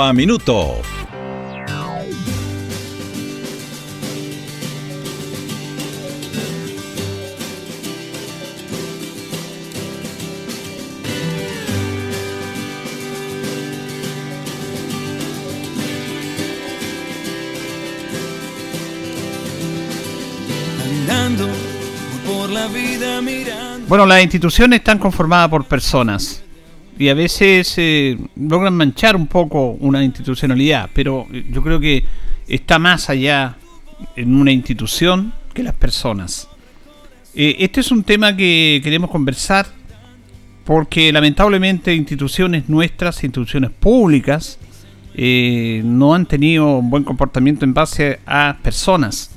a minuto. por la vida mirando. Bueno, las instituciones están conformadas por personas y a veces eh, logran manchar un poco una institucionalidad, pero yo creo que está más allá en una institución que las personas. Eh, este es un tema que queremos conversar porque lamentablemente instituciones nuestras, instituciones públicas, eh, no han tenido un buen comportamiento en base a personas,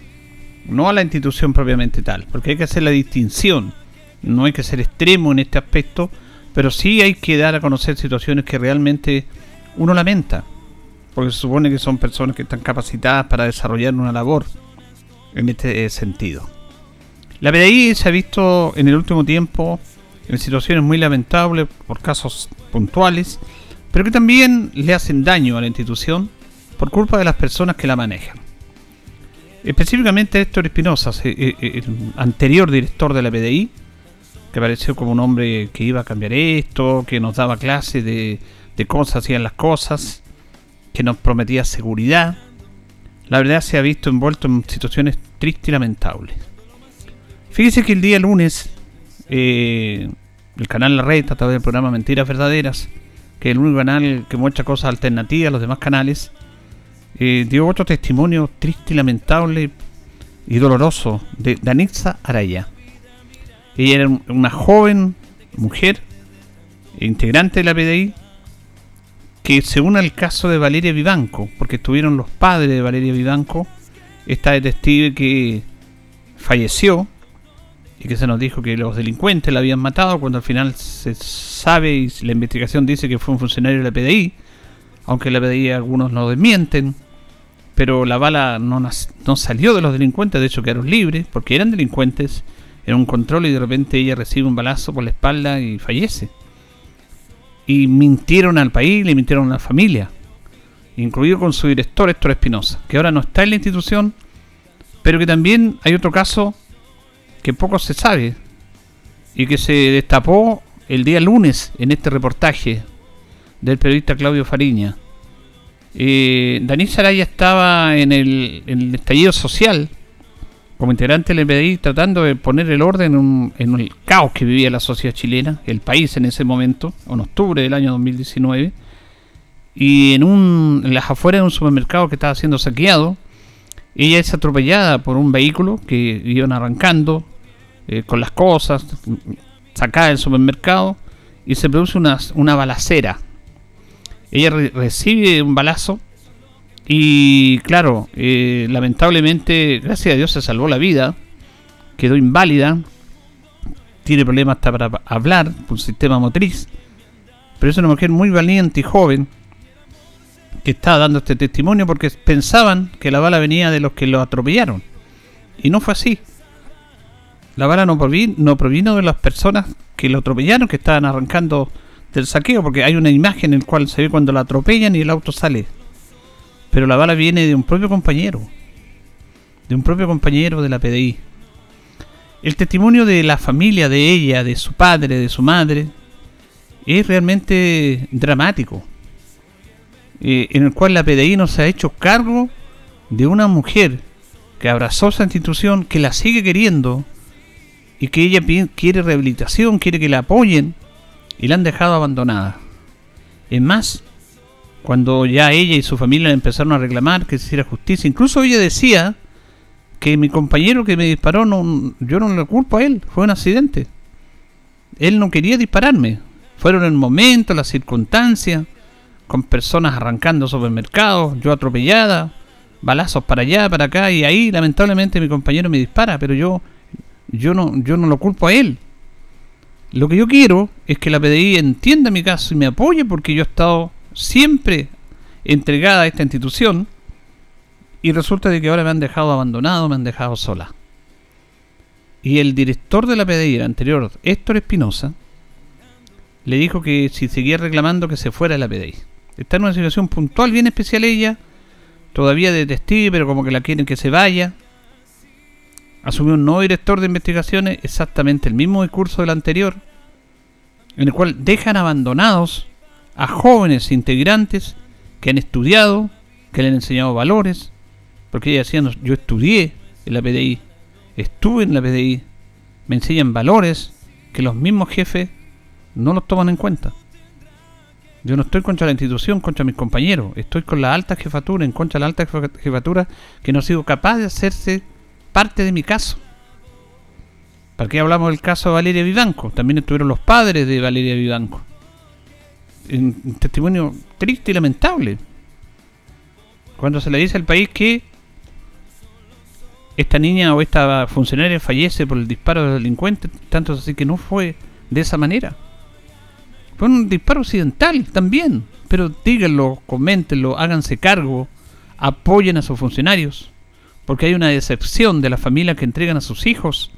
no a la institución propiamente tal, porque hay que hacer la distinción, no hay que ser extremo en este aspecto, pero sí hay que dar a conocer situaciones que realmente uno lamenta, porque se supone que son personas que están capacitadas para desarrollar una labor en este eh, sentido. La PDI se ha visto en el último tiempo en situaciones muy lamentables por casos puntuales, pero que también le hacen daño a la institución por culpa de las personas que la manejan. Específicamente Héctor Espinosa, eh, eh, el anterior director de la PDI, que pareció como un hombre que iba a cambiar esto, que nos daba clases de, cómo se hacían las cosas, que nos prometía seguridad. La verdad se ha visto envuelto en situaciones tristes y lamentables. Fíjese que el día lunes, eh, el canal La Red, a través del programa Mentiras Verdaderas, que es el único canal que muestra cosas alternativas a los demás canales, eh, dio otro testimonio triste y lamentable y doloroso de Danixa Araya. Ella era una joven mujer, integrante de la PDI, que se une al caso de Valeria Vivanco, porque estuvieron los padres de Valeria Vivanco, esta detective que falleció y que se nos dijo que los delincuentes la habían matado cuando al final se sabe y la investigación dice que fue un funcionario de la PDI, aunque la PDI algunos lo desmienten, pero la bala no, no salió de los delincuentes, de hecho quedaron libres porque eran delincuentes en un control y de repente ella recibe un balazo por la espalda y fallece. Y mintieron al país, le mintieron a la familia, incluido con su director Héctor Espinosa, que ahora no está en la institución, pero que también hay otro caso que poco se sabe y que se destapó el día lunes en este reportaje del periodista Claudio Fariña. Eh, Daniel Saraya estaba en el, en el estallido social como integrante del PDI tratando de poner el orden en, el caos que vivía la sociedad chilena, el país en ese momento, en octubre del año 2019, y en, un, en las afueras de un supermercado que estaba siendo saqueado, ella es atropellada por un vehículo que iban arrancando eh, con las cosas, sacada del supermercado, y se produce una, una balacera. Ella recibe un balazo y claro, eh, lamentablemente, gracias a Dios se salvó la vida, quedó inválida, tiene problemas hasta para hablar, un sistema motriz, pero es una mujer muy valiente y joven que está dando este testimonio porque pensaban que la bala venía de los que lo atropellaron. Y no fue así. La bala no provino, no provino de las personas que lo atropellaron, que estaban arrancando del saqueo, porque hay una imagen en la cual se ve cuando la atropellan y el auto sale pero la bala viene de un propio compañero, de un propio compañero de la PDI. El testimonio de la familia de ella, de su padre, de su madre, es realmente dramático, eh, en el cual la PDI no se ha hecho cargo de una mujer que abrazó esa institución, que la sigue queriendo y que ella quiere rehabilitación, quiere que la apoyen y la han dejado abandonada. Es más, cuando ya ella y su familia empezaron a reclamar que se hiciera justicia. Incluso ella decía que mi compañero que me disparó, no, yo no le culpo a él, fue un accidente. Él no quería dispararme, Fueron el momento, las circunstancias, con personas arrancando supermercados, yo atropellada, balazos para allá, para acá, y ahí lamentablemente mi compañero me dispara, pero yo, yo no, yo no lo culpo a él. Lo que yo quiero es que la PDI entienda mi caso y me apoye porque yo he estado siempre entregada a esta institución y resulta de que ahora me han dejado abandonado, me han dejado sola. Y el director de la PDI, anterior, Héctor Espinosa, le dijo que si seguía reclamando que se fuera de la PDI. Está en una situación puntual, bien especial ella, todavía de testigo, pero como que la quieren que se vaya. Asumió un nuevo director de investigaciones, exactamente el mismo discurso del anterior, en el cual dejan abandonados a jóvenes integrantes que han estudiado, que le han enseñado valores, porque ella decía, yo estudié en la PDI, estuve en la PDI, me enseñan valores que los mismos jefes no los toman en cuenta. Yo no estoy contra la institución, contra mis compañeros, estoy con la alta jefatura, en contra de la alta jefatura que no ha sido capaz de hacerse parte de mi caso. ¿Para qué hablamos del caso de Valeria Vivanco? También estuvieron los padres de Valeria Vivanco. Un testimonio triste y lamentable. Cuando se le dice al país que esta niña o esta funcionaria fallece por el disparo del delincuente, tanto así que no fue de esa manera. Fue un disparo occidental también, pero díganlo, coméntenlo, háganse cargo, apoyen a sus funcionarios, porque hay una decepción de las familias que entregan a sus hijos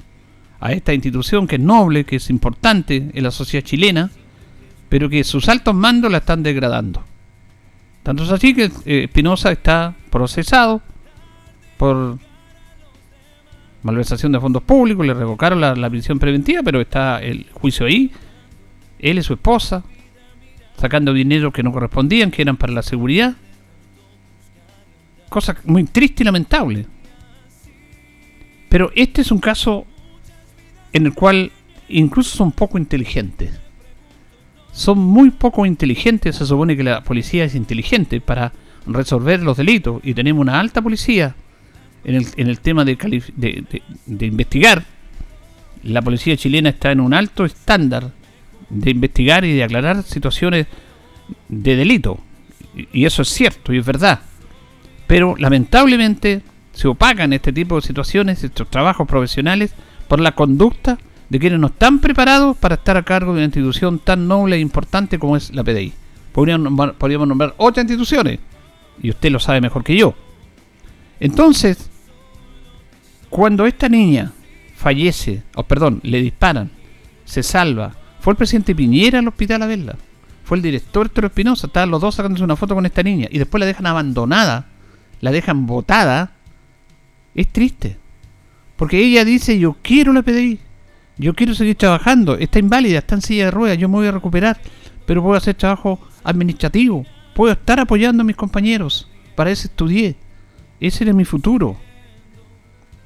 a esta institución que es noble, que es importante en la sociedad chilena, pero que sus altos mandos la están degradando. Tanto es así que eh, Espinosa está procesado por malversación de fondos públicos, le revocaron la, la, prisión preventiva, pero está el juicio ahí. Él y su esposa, sacando dinero que no correspondían, que eran para la seguridad. Cosa muy triste y lamentable. Pero este es un caso en el cual incluso son poco inteligentes. Son muy poco inteligentes, se supone que la policía es inteligente para resolver los delitos y tenemos una alta policía en el, en el tema de, de, investigar, la policía chilena está en un alto estándar de investigar y de aclarar situaciones de delito. Y eso es cierto y es verdad. Pero lamentablemente se opacan este tipo de situaciones, estos trabajos profesionales, por la conducta de quienes no están preparados para estar a cargo de una institución tan noble e importante como es la PDI. Podríamos, podríamos nombrar otras instituciones, y usted lo sabe mejor que yo. Entonces, cuando esta niña fallece, o perdón, le disparan, se salva, fue el presidente Piñera al hospital a verla. Fue el director Héctor Espinosa, estaban los dos sacándose una foto con esta niña y después la dejan abandonada, la dejan botada. Es triste. Porque ella dice, yo quiero la PDI, yo quiero seguir trabajando, está inválida, está en silla de ruedas, yo me voy a recuperar, pero puedo hacer trabajo administrativo, puedo estar apoyando a mis compañeros, para eso estudié, ese era mi futuro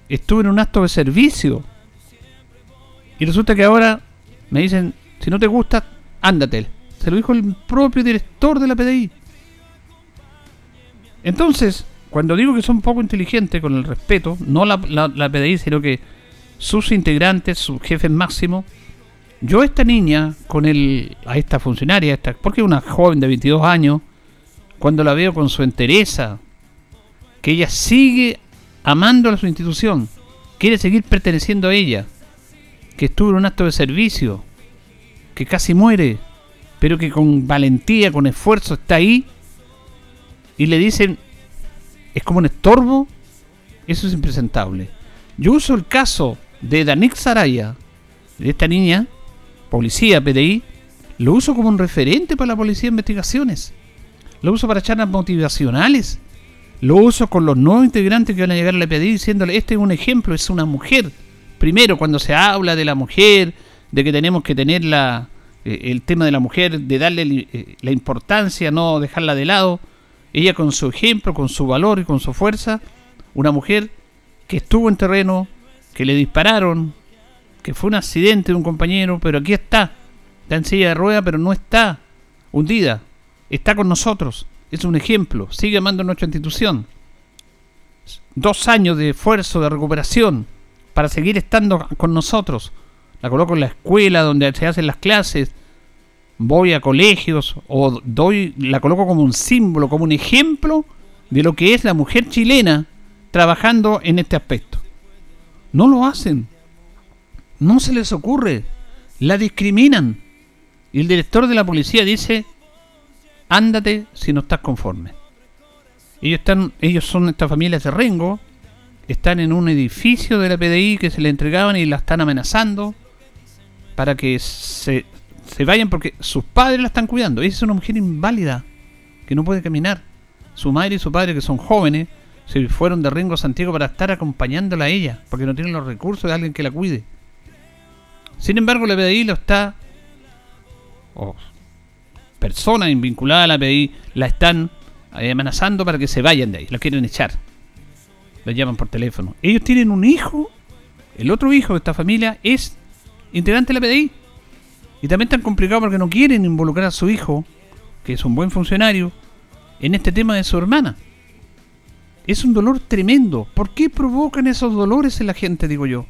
estuve en un acto de servicio. Y resulta que ahora me dicen, si no te gusta, ándate. Se lo dijo el propio director de la PDI. Entonces, cuando digo que son poco inteligentes con el respeto, no la, la, PDI, sino que sus integrantes, sus jefes máximos, yo esta niña, con el, a esta funcionaria, esta, porque una joven de 22 años, cuando la veo con su entereza, que ella sigue amando a su institución, quiere seguir perteneciendo a ella, que estuvo en un acto de servicio, que casi muere, pero que con valentía, con esfuerzo está ahí, y le dicen, es como un estorbo, eso es impresentable. Yo uso el caso de Danik Saraya, de esta niña, policía, PDI, lo uso como un referente para la policía de investigaciones. Lo uso para charlas motivacionales lo uso con los nuevos integrantes que van a llegar a la PDI diciéndole, este es un ejemplo, es una mujer. Primero, cuando se habla de la mujer, de que tenemos que tener la, eh, el tema de la mujer, de darle eh, la importancia, no dejarla de lado, ella con su ejemplo, con su valor y con su fuerza, una mujer que estuvo en terreno, que le dispararon, que fue un accidente de un compañero, pero aquí está, está en silla de rueda, pero no está hundida, está con nosotros es un ejemplo, sigue amando nuestra institución. Dos años de esfuerzo, de recuperación, para seguir estando con nosotros. La coloco en la escuela donde se hacen las clases. voy a colegios o doy, la coloco como un símbolo, como un ejemplo de lo que es la mujer chilena trabajando en este aspecto. No lo hacen. No se les ocurre. La discriminan. Y el director de la policía dice, ándate si no estás conforme. Ellos, están, ellos son estas familias de Rengo, están en un edificio de la PDI que se le entregaban y la están amenazando para que se, se vayan porque sus padres la están cuidando. Ella es una mujer inválida que no puede caminar. Su madre y su padre, que son jóvenes, se fueron de Rengo a Santiago para estar acompañándola a ella, porque no tienen los recursos de alguien que la cuide. Sin embargo, la PDI lo está, o personas vinculadas a la PDI, la están eh, amenazando para que se vayan de ahí, la quieren echar. La llaman por teléfono. Ellos tienen un hijo, el otro hijo de esta familia es integrante de la PDI. Y también tan complicado porque no quieren involucrar a su hijo, que es un buen funcionario, en este tema de su hermana. Es un dolor tremendo. ¿Por qué provocan esos dolores en la gente, digo yo?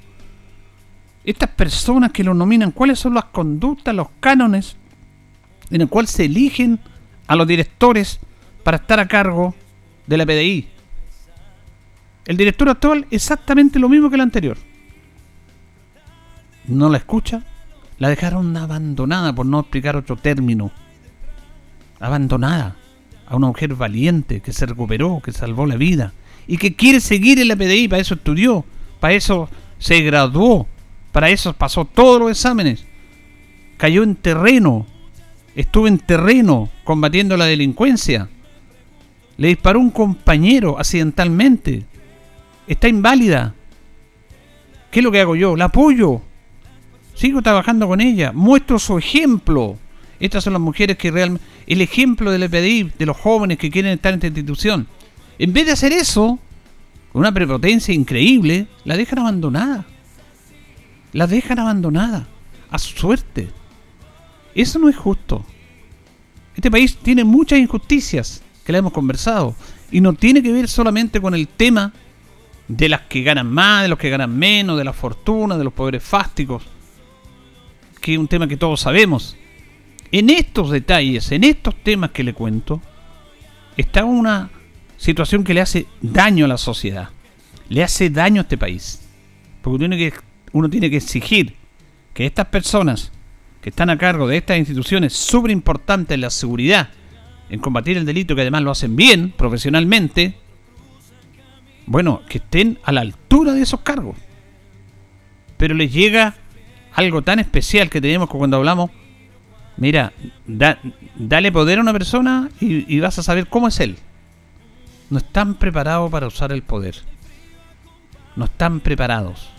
Estas personas que lo nominan, ¿cuáles son las conductas, los cánones en el cual se eligen a los directores para estar a cargo de la PDI? El director actual exactamente lo mismo que el anterior. No la escucha, la dejaron abandonada, por no explicar otro término. Abandonada a una mujer valiente que se recuperó, que salvó la vida y que quiere seguir en la PDI, para eso estudió, para eso se graduó, para eso pasó todos los exámenes, cayó en terreno, estuvo en terreno combatiendo la delincuencia, le disparó un compañero accidentalmente, está inválida. ¿Qué es lo que hago yo? La apoyo. Sigo trabajando con ella, muestro su ejemplo. Estas son las mujeres que realmente... El ejemplo del EPDI, de los jóvenes que quieren estar en esta institución. En vez de hacer eso, con una prepotencia increíble, la dejan abandonada. La dejan abandonada. A su suerte. Eso no es justo. Este país tiene muchas injusticias que la hemos conversado. Y no tiene que ver solamente con el tema de las que ganan más, de los que ganan menos, de la fortuna, de los poderes fásticos. Que es un tema que todos sabemos. En estos detalles, en estos temas que le cuento, está una situación que le hace daño a la sociedad, le hace daño a este país. Porque uno tiene que, uno tiene que exigir que estas personas que están a cargo de estas instituciones súper importantes en la seguridad, en combatir el delito, que además lo hacen bien, profesionalmente, bueno, que estén a la altura de esos cargos. Pero les llega algo tan especial que tenemos cuando hablamos Mira, dale poder a una persona y, vas a saber cómo es él. No están preparados para usar el poder. No están preparados.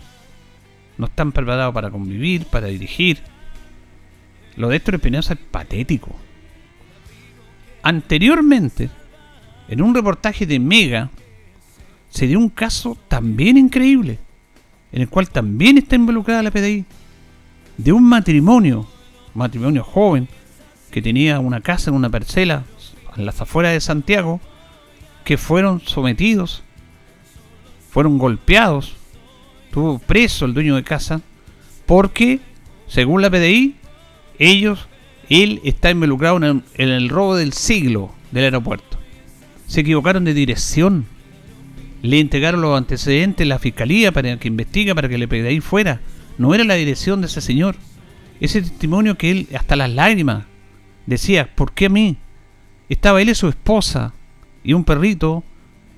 No están preparados para convivir, para dirigir. Lo de Héctor Espinosa es patético. Anteriormente, en un reportaje de Mega, se dio un caso también increíble, en el cual también está involucrada la PDI, de un matrimonio matrimonio joven que tenía una casa en una parcela en las afueras de Santiago, que fueron sometidos, fueron golpeados, tuvo preso el dueño de casa, porque, según la PDI, ellos, él está involucrado en el, robo del siglo del aeropuerto. Se equivocaron de dirección. Le entregaron los antecedentes a la fiscalía para que investigue, para que le PDI fuera. No era la dirección de ese señor. Ese testimonio que él, hasta las lágrimas, decía, ¿por qué a mí? Estaba él y su esposa y un perrito,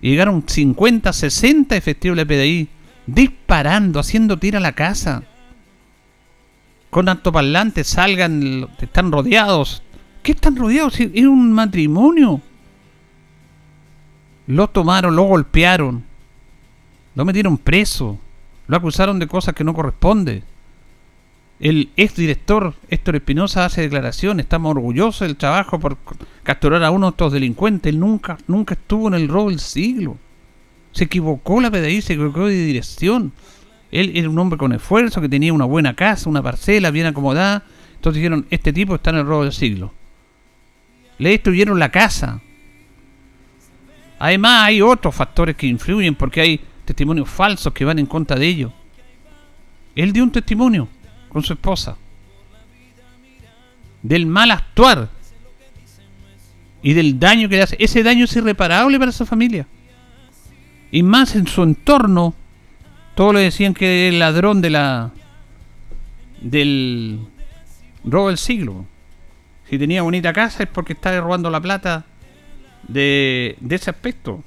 y llegaron 50, 60 efectivos de la PDI, disparando, haciendo tira a la casa. Con altoparlantes salgan, están rodeados. ¿Qué están rodeados? Es un matrimonio. Lo tomaron, lo golpearon, lo metieron preso, lo acusaron de cosas que no corresponden. El exdirector Héctor Espinosa hace declaración, estamos orgullosos del trabajo por capturar a uno de estos delincuentes. Él nunca, nunca estuvo en el robo del siglo. Se equivocó la PDI, se equivocó de dirección. Él era un hombre con esfuerzo, que tenía una buena casa, una parcela bien acomodada. Entonces dijeron, este tipo está en el robo del siglo. Le destruyeron la casa. Además hay otros factores que influyen porque hay testimonios falsos que van en contra de ellos. Él dio un testimonio con su esposa. del mal actuar y del daño que le hace. Ese daño es irreparable para esa familia. Y más en su entorno, todos le decían que era el ladrón de la del robo del siglo. Si tenía bonita casa es porque estaba robando la plata de, de ese aspecto.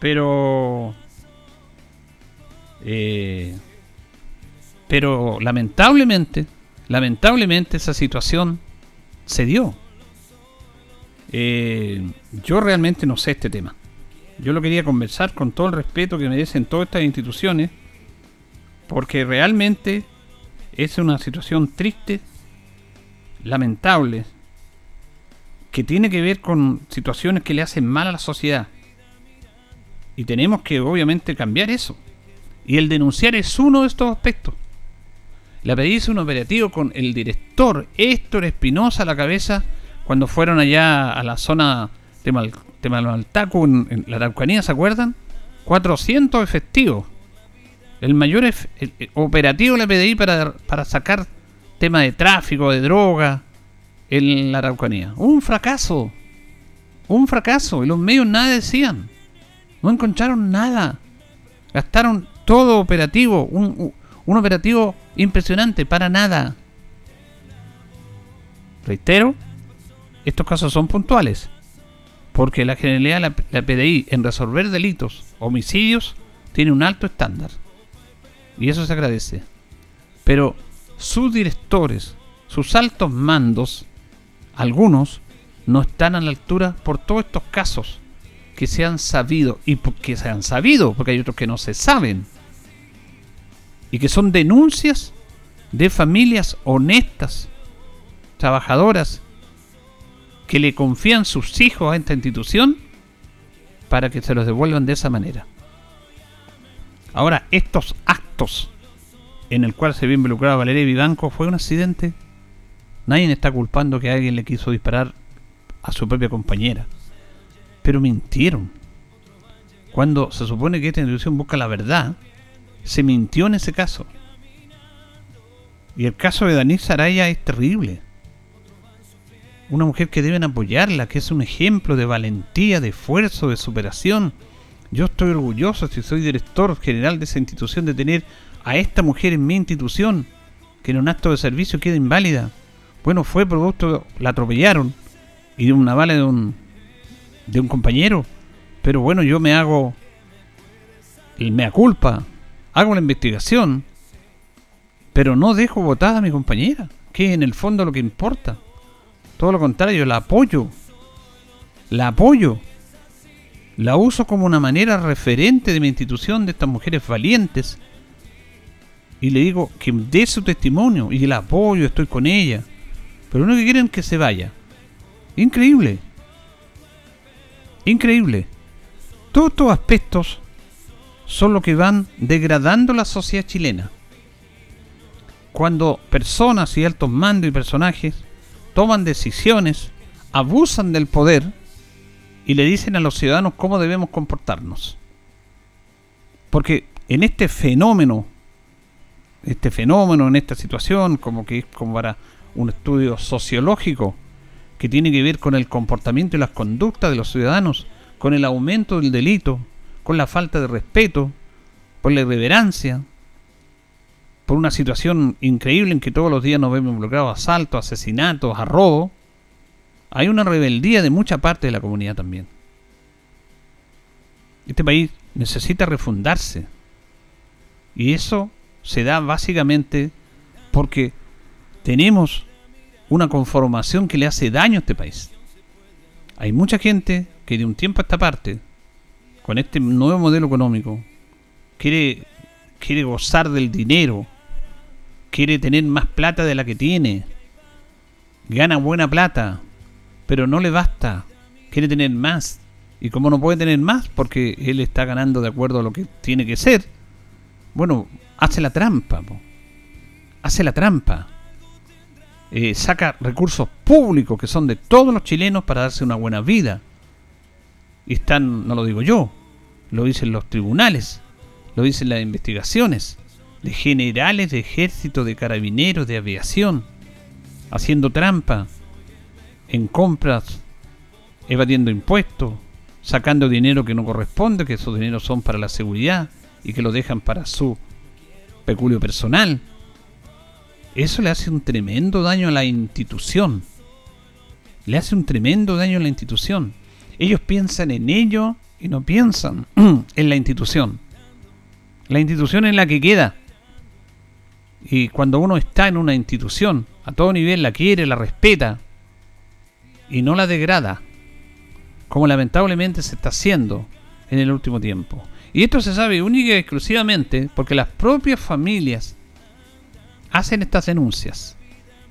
Pero eh, pero lamentablemente, lamentablemente esa situación se dio. Eh, yo realmente no sé este tema. Yo lo quería conversar con todo el respeto que merecen todas estas instituciones, porque realmente es una situación triste, lamentable, que tiene que ver con situaciones que le hacen mal a la sociedad. Y tenemos que obviamente cambiar eso. Y el denunciar es uno de estos aspectos. La hizo un operativo con el director Héctor Espinosa a la cabeza cuando fueron allá a la zona de, Mal, en, la Araucanía, ¿se acuerdan? 400 efectivos. El mayor operativo de la PDI para, para sacar tema de tráfico, de droga en la Araucanía. Un fracaso. Un fracaso. Y los medios nada decían. No encontraron nada. Gastaron todo operativo. Un, un operativo impresionante, para nada. Reitero, estos casos son puntuales, porque la generalidad, la, la PDI, en resolver delitos, homicidios, tiene un alto estándar. Y eso se agradece. Pero sus directores, sus altos mandos, algunos, no están a la altura por todos estos casos que se han sabido y que se han sabido, porque hay otros que no se saben, y que son denuncias de familias honestas, trabajadoras, que le confían sus hijos a esta institución para que se los devuelvan de esa manera. Ahora, estos actos en el cual se vio involucrado Valeria Vivanco fue un accidente. Nadie está culpando que alguien le quiso disparar a su propia compañera. Pero mintieron. Cuando se supone que esta institución busca la verdad, se mintió en ese caso. Y el caso de Daniel Saraya es terrible. Una mujer que deben apoyarla, que es un ejemplo de valentía, de esfuerzo, de superación. Yo estoy orgulloso, si soy director general de esa institución, de tener a esta mujer en mi institución, que en un acto de servicio queda inválida. Bueno, fue producto, la atropellaron y de una bala de un, de un compañero. Pero bueno, yo me hago el mea culpa, hago la investigación, pero no dejo votada a mi compañera, que en el fondo lo que importa. Todo lo contrario, la apoyo. La apoyo. La uso como una manera referente de mi institución, de estas mujeres valientes. Y le digo que dé su testimonio y la apoyo, estoy con ella. Pero no que quieren que se vaya. Increíble. Increíble. Todos estos aspectos son los que van degradando la sociedad chilena cuando personas y altos mandos y personajes toman decisiones, abusan del poder y le dicen a los ciudadanos cómo debemos comportarnos. Porque en este fenómeno, este fenómeno, en esta situación, como que es como para un estudio sociológico que tiene que ver con el comportamiento y las conductas de los ciudadanos, con el aumento del delito, con la falta de respeto, por la irreverencia, por una situación increíble en que todos los días nos vemos involucrados a asaltos, asesinatos, a robo, hay una rebeldía de mucha parte de la comunidad también. Este país necesita refundarse. Y eso se da básicamente porque tenemos una conformación que le hace daño a este país. Hay mucha gente que de un tiempo a esta parte, con este nuevo modelo económico, quiere, quiere gozar del dinero, quiere tener más plata de la que tiene, gana buena plata, pero no le basta, quiere tener más. Y como no puede tener más porque él está ganando de acuerdo a lo que tiene que ser, bueno, hace la trampa, hace la trampa. Eh, saca recursos públicos que son de todos los chilenos para darse una buena vida. Y están, no lo digo yo, lo dicen los tribunales, lo dicen las investigaciones de generales de ejército, de carabineros, de aviación. haciendo trampa en compras, evadiendo impuestos, sacando dinero que no corresponde, que esos dineros son para la seguridad y que lo dejan para su peculio personal. Eso le hace un tremendo daño a la institución. Le hace un tremendo daño a la institución. Ellos piensan en ello y no piensan en la institución. La institución es la que queda. Y cuando uno está en una institución, a todo nivel la quiere, la respeta y no la degrada, como lamentablemente se está haciendo en el último tiempo. Y esto se sabe única y exclusivamente porque las propias familias hacen estas denuncias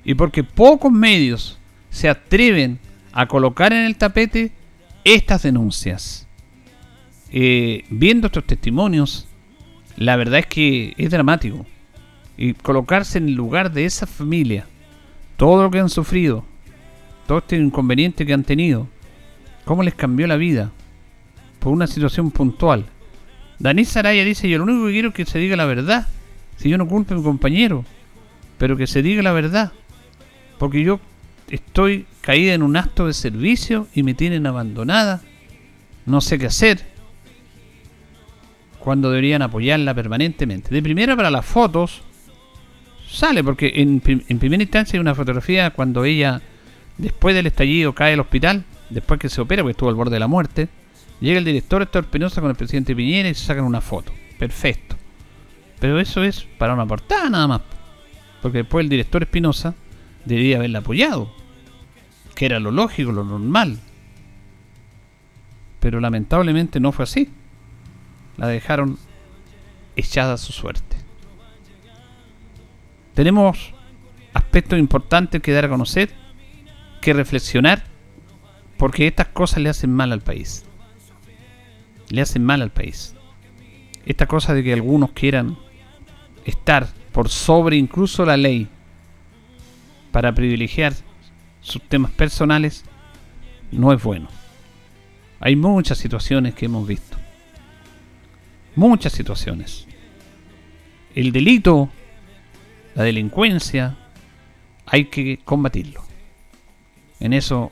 y porque pocos medios se atreven a colocar en el tapete estas denuncias. Eh, viendo estos testimonios, la verdad es que es dramático. Y colocarse en el lugar de esa familia, todo lo que han sufrido, todo este inconveniente que han tenido, cómo les cambió la vida por una situación puntual. Danis Saraya dice, yo lo único que quiero es que se diga la verdad. Si yo no culpo a mi compañero, pero que se diga la verdad. Porque yo estoy caída en un acto de servicio y me tienen abandonada. No sé qué hacer. Cuando deberían apoyarla permanentemente. De primera para las fotos. Sale porque en, primera instancia hay una fotografía cuando ella, después del estallido, cae al hospital. Después que se opera, porque estuvo al borde de la muerte. Llega el director Héctor Penosa con el presidente Piñera y se sacan una foto. Perfecto. Pero eso es para una portada nada más. Porque después el director Espinosa debería haberla apoyado. Que era lo lógico, lo normal. Pero lamentablemente no fue así. La dejaron echada a su suerte. Tenemos aspectos importantes que dar a conocer, que reflexionar, porque estas cosas le hacen mal al país. Le hacen mal al país. Esta cosa de que algunos quieran estar por sobre incluso la ley para privilegiar sus temas personales no es bueno. Hay muchas situaciones que hemos visto. Muchas situaciones. El delito, la delincuencia, hay que combatirlo. En eso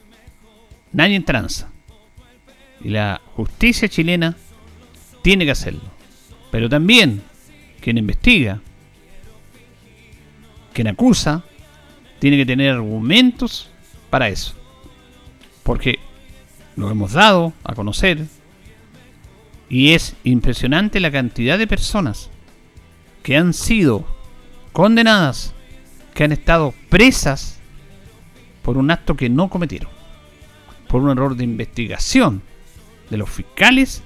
nadie tranza. Y la justicia chilena tiene que hacerlo. Pero también quien investiga, quien acusa, tiene que tener argumentos para eso. Porque lo hemos dado a conocer y es impresionante la cantidad de personas que han sido condenadas, que han estado presas por un acto que no cometieron, por un error de investigación de los fiscales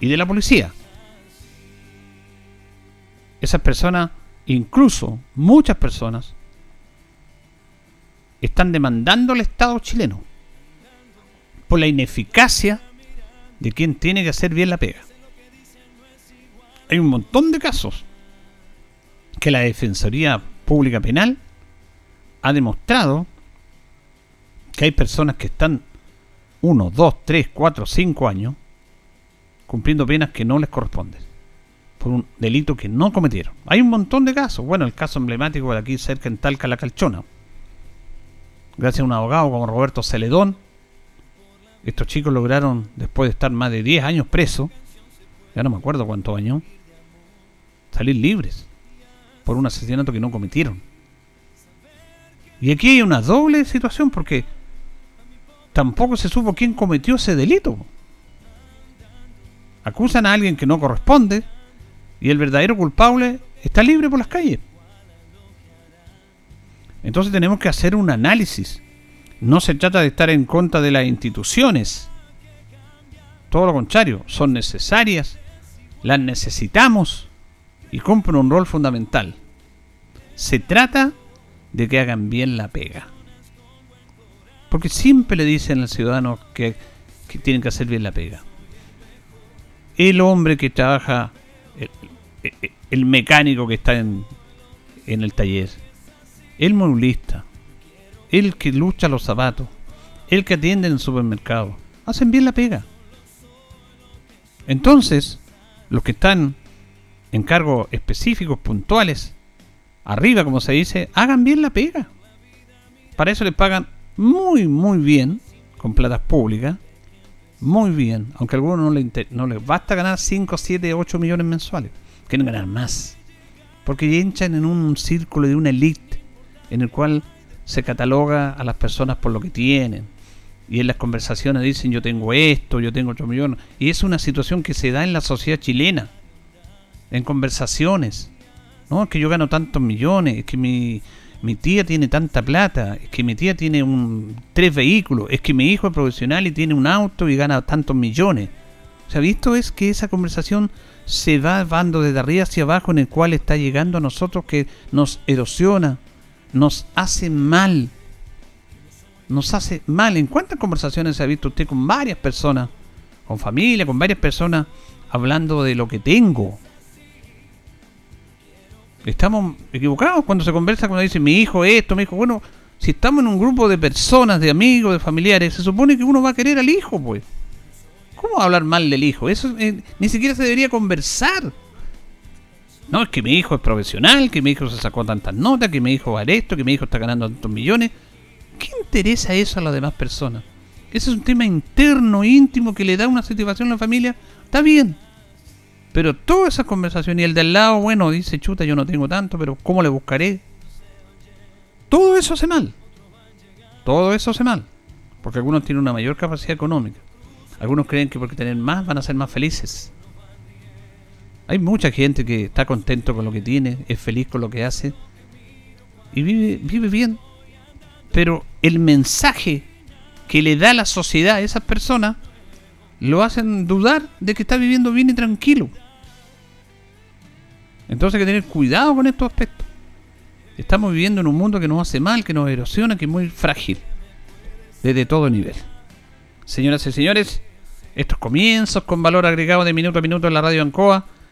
y de la policía. Esas personas incluso muchas personas están demandando al Estado chileno por la ineficacia de quien tiene que hacer bien la pega. Hay un montón de casos que la Defensoría Pública Penal ha demostrado que hay personas que están 1, 2, 3, 4, 5 años cumpliendo penas que no les corresponden por un delito que no cometieron. Hay un montón de casos. Bueno, el caso emblemático de aquí cerca en Talca, La Calchona. Gracias a un abogado como Roberto Celedón, estos chicos lograron, después de estar más de 10 años presos, ya no me acuerdo cuántos años, salir libres por un asesinato que no cometieron. Y aquí hay una doble situación porque tampoco se supo quién cometió ese delito. Acusan a alguien que no corresponde, y el verdadero culpable está libre por las calles. Entonces tenemos que hacer un análisis. No se trata de estar en contra de las instituciones. Todo lo contrario, son necesarias, las necesitamos y cumplen un rol fundamental. Se trata de que hagan bien la pega. Porque siempre le dicen al ciudadano que, tienen que hacer bien la pega. El hombre que trabaja el, mecánico que está en el taller, el movilista, el que lucha los zapatos, el que atiende en el supermercado, hacen bien la pega. Entonces, los que están en cargos específicos, puntuales, arriba como se dice, hagan bien la pega. para eso les pagan muy, muy bien, con platas públicas, muy bien, aunque a algunos no les, no les basta ganar 5, 7, 8 millones mensuales, quieren ganar más, porque entran en un círculo de una elite en el cual se cataloga a las personas por lo que tienen. Y en las conversaciones dicen yo tengo esto, yo tengo 8 millones. Y es una situación que se da en la sociedad chilena. En conversaciones. No, es que yo gano tantos millones, es que mi, mi tía tiene tanta plata, es que mi tía tiene un, tres vehículos, es que mi hijo es profesional y tiene un auto y gana tantos millones. O sea, visto es que esa conversación se va dando desde arriba hacia abajo en el cual está llegando a nosotros que nos erosiona, nos hace mal. Nos hace mal. ¿En cuántas conversaciones se ha visto usted con varias personas, con familia, con varias personas, hablando de lo que tengo? Estamos equivocados cuando se conversa, cuando dice mi hijo esto, mi hijo, bueno, si estamos en un grupo de personas, de amigos, de familiares, se supone que uno va a querer al hijo, pues. ¿Cómo hablar mal del hijo? Eso eh, ni siquiera se debería conversar. No, es que mi hijo es profesional, que mi hijo se sacó tantas notas, que mi hijo va a esto, que mi hijo está ganando tantos millones. ¿Qué interesa eso a las demás personas? Ese es un tema interno, íntimo, que le da una satisfacción a la familia. Está bien. Pero toda esa conversación y el del lado, bueno, dice, chuta, yo no tengo tanto, pero ¿cómo le buscaré? Todo eso hace mal. Todo eso hace mal. Porque algunos tienen una mayor capacidad económica. Algunos creen que porque tienen más van a ser más felices. Hay mucha gente que está contento con lo que tiene, es feliz con lo que hace y vive, vive bien. Pero el mensaje que le da la sociedad a esas personas lo hacen dudar de que está viviendo bien y tranquilo. Entonces hay que tener cuidado con estos aspectos. Estamos viviendo en un mundo que nos hace mal, que nos erosiona, que es muy frágil. Desde todo nivel. Señoras y señores, estos comienzos con valor agregado de minuto a minuto en la radio Ancoa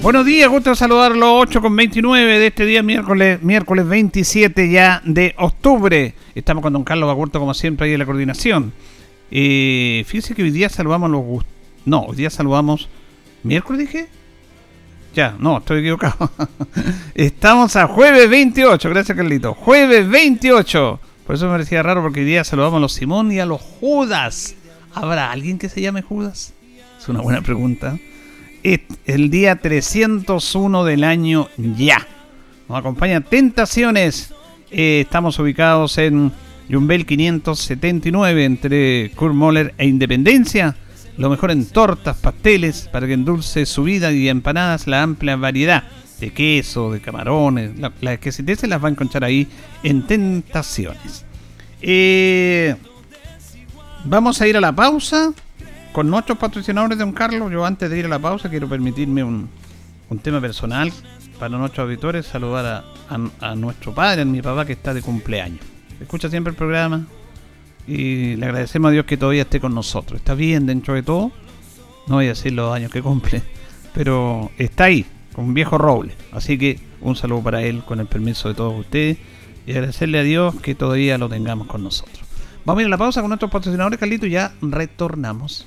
Buenos días, gusto saludarlo 8 con 29 de este día, miércoles, miércoles 27 ya de octubre. Estamos con don Carlos Bagurto, como siempre, ahí en la coordinación. Eh, fíjense que hoy día saludamos los... No, hoy día saludamos... ¿Miércoles dije? Ya, no, estoy equivocado. Estamos a jueves 28, gracias Carlito. Jueves 28. Por eso me parecía raro porque hoy día saludamos a los Simón y a los Judas. ¿Habrá alguien que se llame Judas? Es una buena pregunta. El día 301 del año ya. Nos acompaña Tentaciones. Eh, estamos ubicados en Jumbel 579 entre Kurt Moller e Independencia lo mejor en tortas, pasteles, para que endulce su vida y empanadas la amplia variedad de queso, de camarones, las que se las va a encontrar ahí en Tentaciones. Eh, vamos a ir a la pausa con nuestros patrocinadores, de don Carlos. Yo antes de ir a la pausa quiero permitirme un, tema personal para nuestros auditores, saludar a, a nuestro padre, a mi papá que está de cumpleaños. Escucha siempre el programa, y le agradecemos a Dios que todavía esté con nosotros. Está bien dentro de todo, no voy a decir los años que cumple, pero está ahí, con un viejo roble. Así que un saludo para él con el permiso de todos ustedes y agradecerle a Dios que todavía lo tengamos con nosotros. Vamos a ir a la pausa con nuestros patrocinadores, Carlito, y ya retornamos.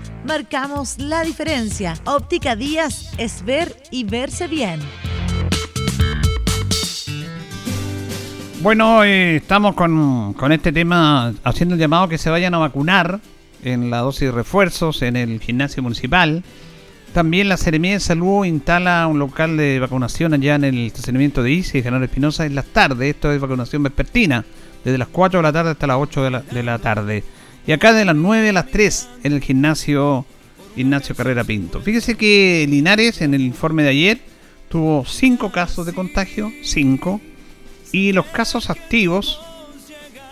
Marcamos la diferencia. Óptica Díaz es ver y verse bien. Bueno, eh, estamos con, con este tema haciendo el llamado que se vayan a vacunar en la dosis de refuerzos en el gimnasio municipal. También la Seremía de Salud instala un local de vacunación allá en el estacionamiento de ICI, General Espinosa, en las tardes. Esto es vacunación vespertina, desde las 4 de la tarde hasta las 8 de la, de la tarde. Y acá de las 9 a las 3 en el gimnasio Ignacio Carrera Pinto. Fíjese que Linares en el informe de ayer tuvo 5 casos de contagio, 5, y los casos activos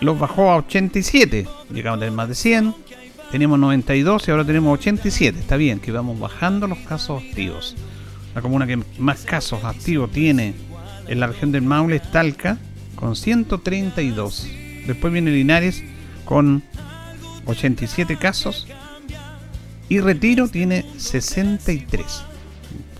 los bajó a 87. Llegamos a tener más de 100, Teníamos 92 y ahora tenemos 87. Está bien que vamos bajando los casos activos. La comuna que más casos activos tiene en la región del Maule es Talca, con 132. Después viene Linares con 87 casos. Y Retiro tiene 63.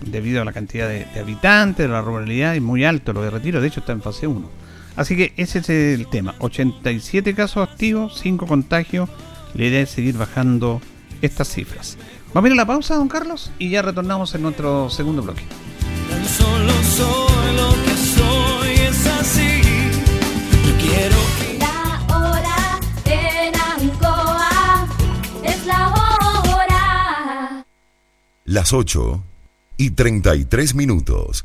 Debido a la cantidad de, habitantes, de la ruralidad, es muy alto lo de Retiro. De hecho, está en fase 1. Así que ese es el tema. 87 casos activos, 5 contagios la idea es seguir bajando estas cifras. Vamos a ir a la pausa, don Carlos, y ya retornamos en nuestro segundo bloque. Las 8 y 33 minutos.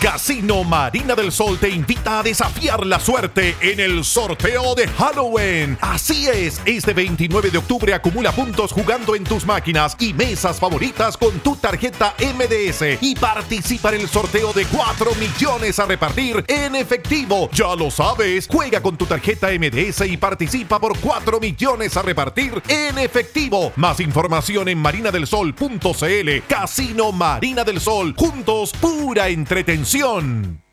Casino Marina del Sol te invita a desafiar la suerte en el sorteo de Halloween. Así es, este 29 de octubre acumula puntos jugando en tus máquinas y mesas favoritas con tu tarjeta MDS y participa en el sorteo de 4 millones a repartir en efectivo. Ya lo sabes, juega con tu tarjeta MDS y participa por 4 millones a repartir en efectivo. Más información en marinadelsol.cl. Casino Marina del Sol. Juntos, pura entretención canción.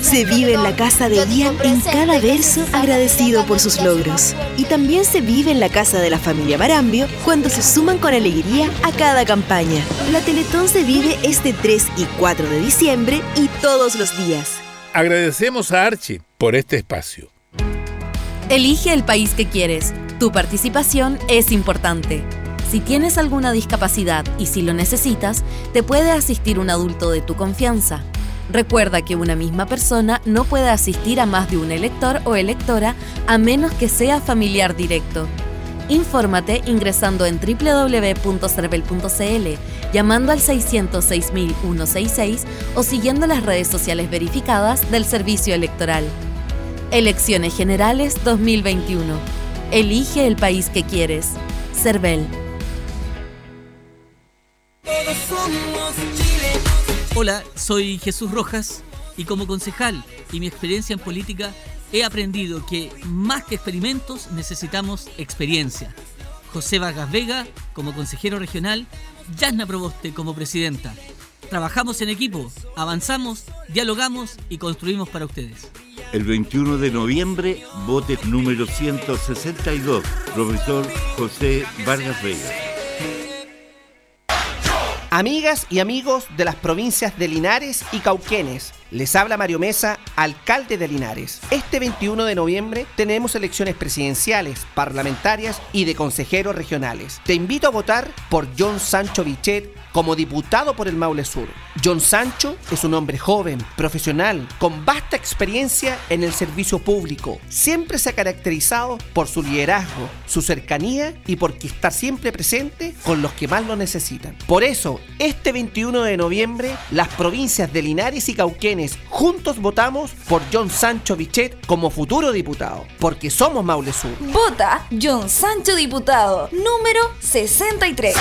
Se vive en la casa de Ian en cada verso agradecido por sus logros. Y también se vive en la casa de la familia Marambio cuando se suman con alegría a cada campaña. La Teletón se vive este 3 y 4 de diciembre y todos los días. Agradecemos a Archie por este espacio. Elige el país que quieres. Tu participación es importante. Si tienes alguna discapacidad y si lo necesitas, te puede asistir un adulto de tu confianza. Recuerda que una misma persona no puede asistir a más de un elector o electora a menos que sea familiar directo. Infórmate ingresando en www.cervel.cl, llamando al 606.166 o siguiendo las redes sociales verificadas del Servicio Electoral. Elecciones Generales 2021. Elige el país que quieres. Cervel. Hola, soy Jesús Rojas y como concejal y mi experiencia en política he aprendido que más que experimentos necesitamos experiencia. José Vargas Vega como consejero regional, Yasna Proboste como presidenta. Trabajamos en equipo, avanzamos, dialogamos y construimos para ustedes. El 21 de noviembre, vote número 162, profesor José Vargas Vega. Amigas y amigos de las provincias de Linares y Cauquenes, les habla Mario Mesa, alcalde de Linares. Este 21 de noviembre tenemos elecciones presidenciales, parlamentarias y de consejeros regionales. Te invito a votar por John Sancho Vichet como diputado por el Maule Sur. John Sancho es un hombre joven, profesional, con vasta experiencia en el servicio público. Siempre se ha caracterizado por su liderazgo, su cercanía y porque está siempre presente con los que más lo necesitan. Por eso, este 21 de noviembre, las provincias de Linares y Juntos votamos por John Sancho Vichet como futuro diputado, porque somos Maule Sur. Vota John Sancho Diputado, número 63.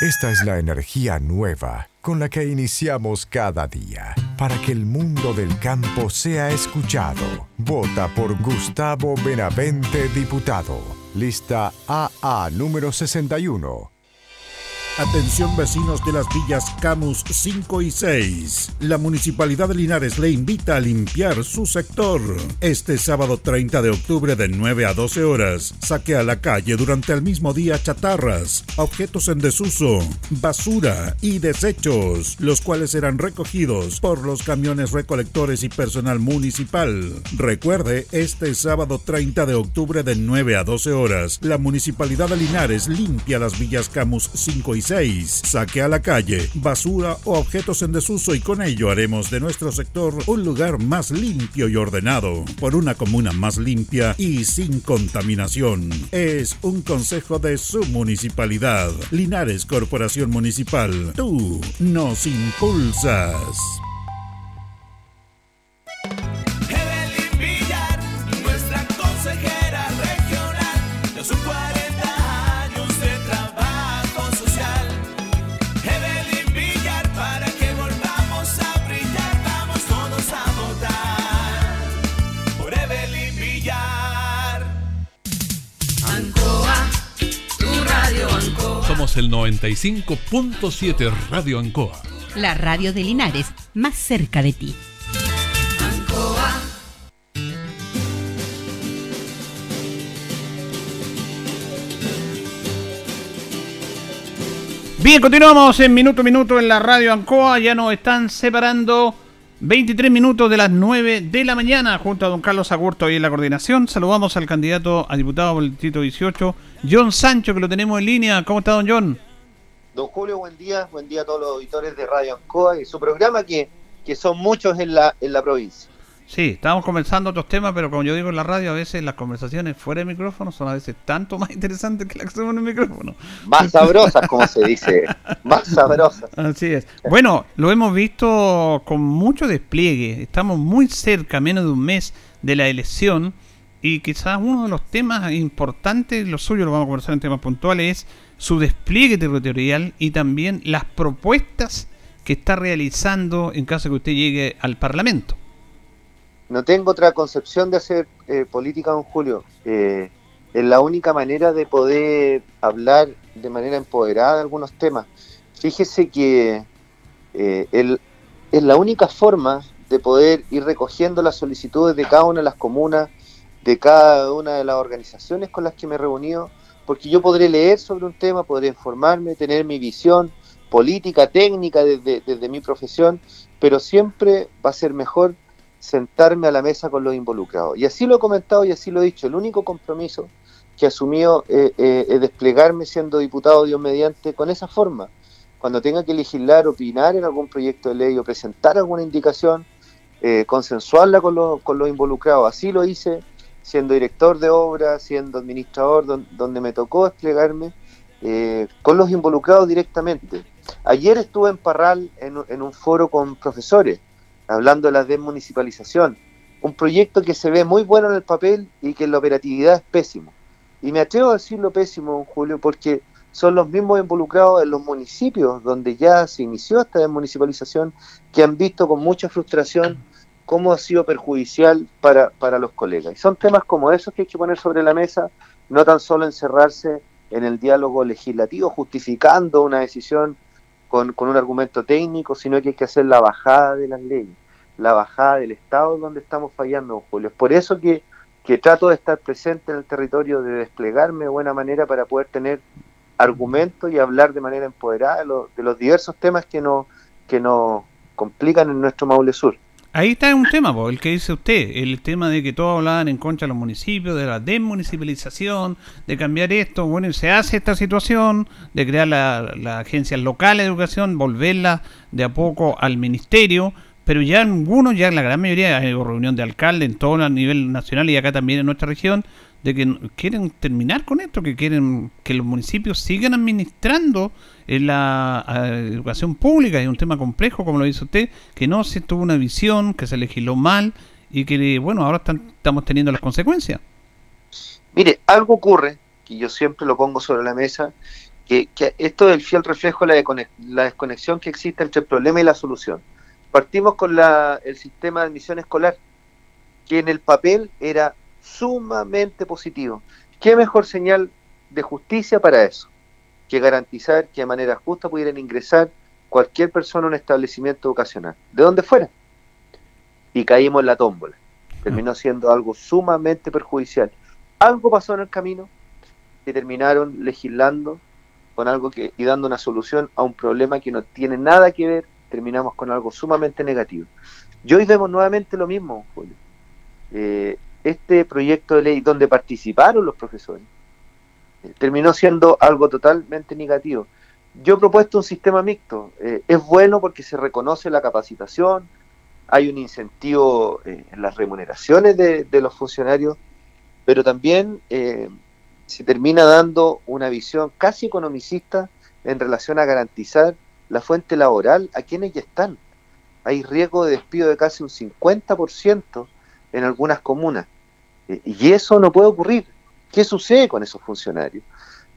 Esta es la energía nueva con la que iniciamos cada día para que el mundo del campo sea escuchado. Vota por Gustavo Benavente, diputado. Lista AA número 61. Atención vecinos de las villas Camus 5 y 6. La Municipalidad de Linares le invita a limpiar su sector. Este sábado 30 de octubre de 9 a 12 horas, saque a la calle durante el mismo día chatarras, objetos en desuso, basura y desechos, los cuales serán recogidos por los camiones recolectores y personal municipal. Recuerde, este sábado 30 de octubre de 9 a 12 horas, la Municipalidad de Linares limpia las villas Camus 5 y 6. Saque a la calle, basura o objetos en desuso y con ello haremos de nuestro sector un lugar más limpio y ordenado, por una comuna más limpia y sin contaminación. Es un consejo de su municipalidad. Linares Corporación Municipal. Tú nos impulsas. El 95.7 Radio Ancoa. La radio de Linares, más cerca de ti. Bien, continuamos en minuto a minuto en la radio Ancoa. Ya nos están separando 23 minutos de las 9 de la mañana junto a don Carlos Agurto ahí en la coordinación. Saludamos al candidato a diputado por el distrito 18, John Sancho, que lo tenemos en línea. ¿Cómo está, don John? Don Julio, buen día, buen día a todos los auditores de Radio Ancoa y su programa que, que son muchos en la, en la provincia. Sí, estábamos conversando otros temas, pero como yo digo en la radio, a veces las conversaciones fuera de micrófono son a veces tanto más interesantes que las que hacemos en el micrófono. Más sabrosas, como se dice, más sabrosas. Así es. Bueno, lo hemos visto con mucho despliegue. Estamos muy cerca, menos de un mes de la elección. Y quizás uno de los temas importantes, lo suyo lo vamos a conversar en temas puntuales, es su despliegue territorial y también las propuestas que está realizando en caso de que usted llegue al Parlamento. No tengo otra concepción de hacer eh, política, don Julio. Eh, es la única manera de poder hablar de manera empoderada de algunos temas. Fíjese que eh, es la única forma de poder ir recogiendo las solicitudes de cada una de las comunas, de cada una de las organizaciones con las que me he reunido, porque yo podré leer sobre un tema, podré informarme, tener mi visión política, técnica desde, desde mi profesión, pero siempre va a ser mejor sentarme a la mesa con los involucrados. Y así lo he comentado y así lo he dicho. El único compromiso que he asumido eh, eh, es desplegarme siendo diputado Dios mediante con esa forma. Cuando tenga que legislar, opinar en algún proyecto de ley o presentar alguna indicación, eh, consensuarla con los, con los involucrados. Así lo hice siendo director de obra, siendo administrador, don- donde me tocó desplegarme eh, con los involucrados directamente. Ayer estuve en Parral en, un- foro con profesores, hablando de la desmunicipalización, un proyecto que se ve muy bueno en el papel y que en la operatividad es pésimo. Y me atrevo a decirlo pésimo, Julio, porque son los mismos involucrados en los municipios donde ya se inició esta desmunicipalización que han visto con mucha frustración cómo ha sido perjudicial para, para los colegas. Y son temas como esos que hay que poner sobre la mesa, no tan solo encerrarse en el diálogo legislativo justificando una decisión con, con un argumento técnico, sino que hay que hacer la bajada de las leyes, la bajada del Estado donde estamos fallando, Julio. Es por eso que, que trato de estar presente en el territorio, de desplegarme de buena manera para poder tener argumentos y hablar de manera empoderada de, los- de los diversos temas que nos, que nos complican en nuestro Maule Sur. Ahí está un tema, po, el que dice usted, el tema de que todos hablaban en contra de los municipios, de la desmunicipalización, de cambiar esto, bueno, se hace esta situación, de crear la, agencia local de educación, volverla de a poco al ministerio, pero ya algunos, ya la gran mayoría, hay reunión de alcaldes en todo a nivel nacional y acá también en nuestra región, de que quieren terminar con esto, que quieren que los municipios sigan administrando en la eh, educación pública. Es un tema complejo, como lo dice usted, que no se tuvo una visión, que se legisló mal y que, bueno, ahora estamos teniendo las consecuencias. Mire, algo ocurre, que yo siempre lo pongo sobre la mesa, que, esto es el fiel reflejo de la, la desconexión que existe entre el problema y la solución. Partimos con la- el sistema de admisión escolar, que en el papel era sumamente positivo. ¿Qué mejor señal de justicia para eso? Que garantizar que de manera justa pudieran ingresar cualquier persona a un establecimiento educacional, de donde fuera. Y caímos en la tómbola. Terminó siendo algo sumamente perjudicial. Algo pasó en el camino que terminaron legislando con algo que y dando una solución a un problema que no tiene nada que ver, terminamos con algo sumamente negativo. Y hoy vemos nuevamente lo mismo, Julio. Eh, este proyecto de ley donde participaron los profesores eh, terminó siendo algo totalmente negativo. Yo he propuesto un sistema mixto. Eh, es bueno porque se reconoce la capacitación, hay un incentivo eh, en las remuneraciones de, los funcionarios, pero también se termina dando una visión casi economicista en relación a garantizar la fuente laboral a quienes ya están. Hay riesgo de despido de casi un 50% en algunas comunas. Eh, y eso no puede ocurrir. ¿Qué sucede con esos funcionarios?